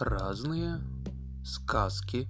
разные сказки.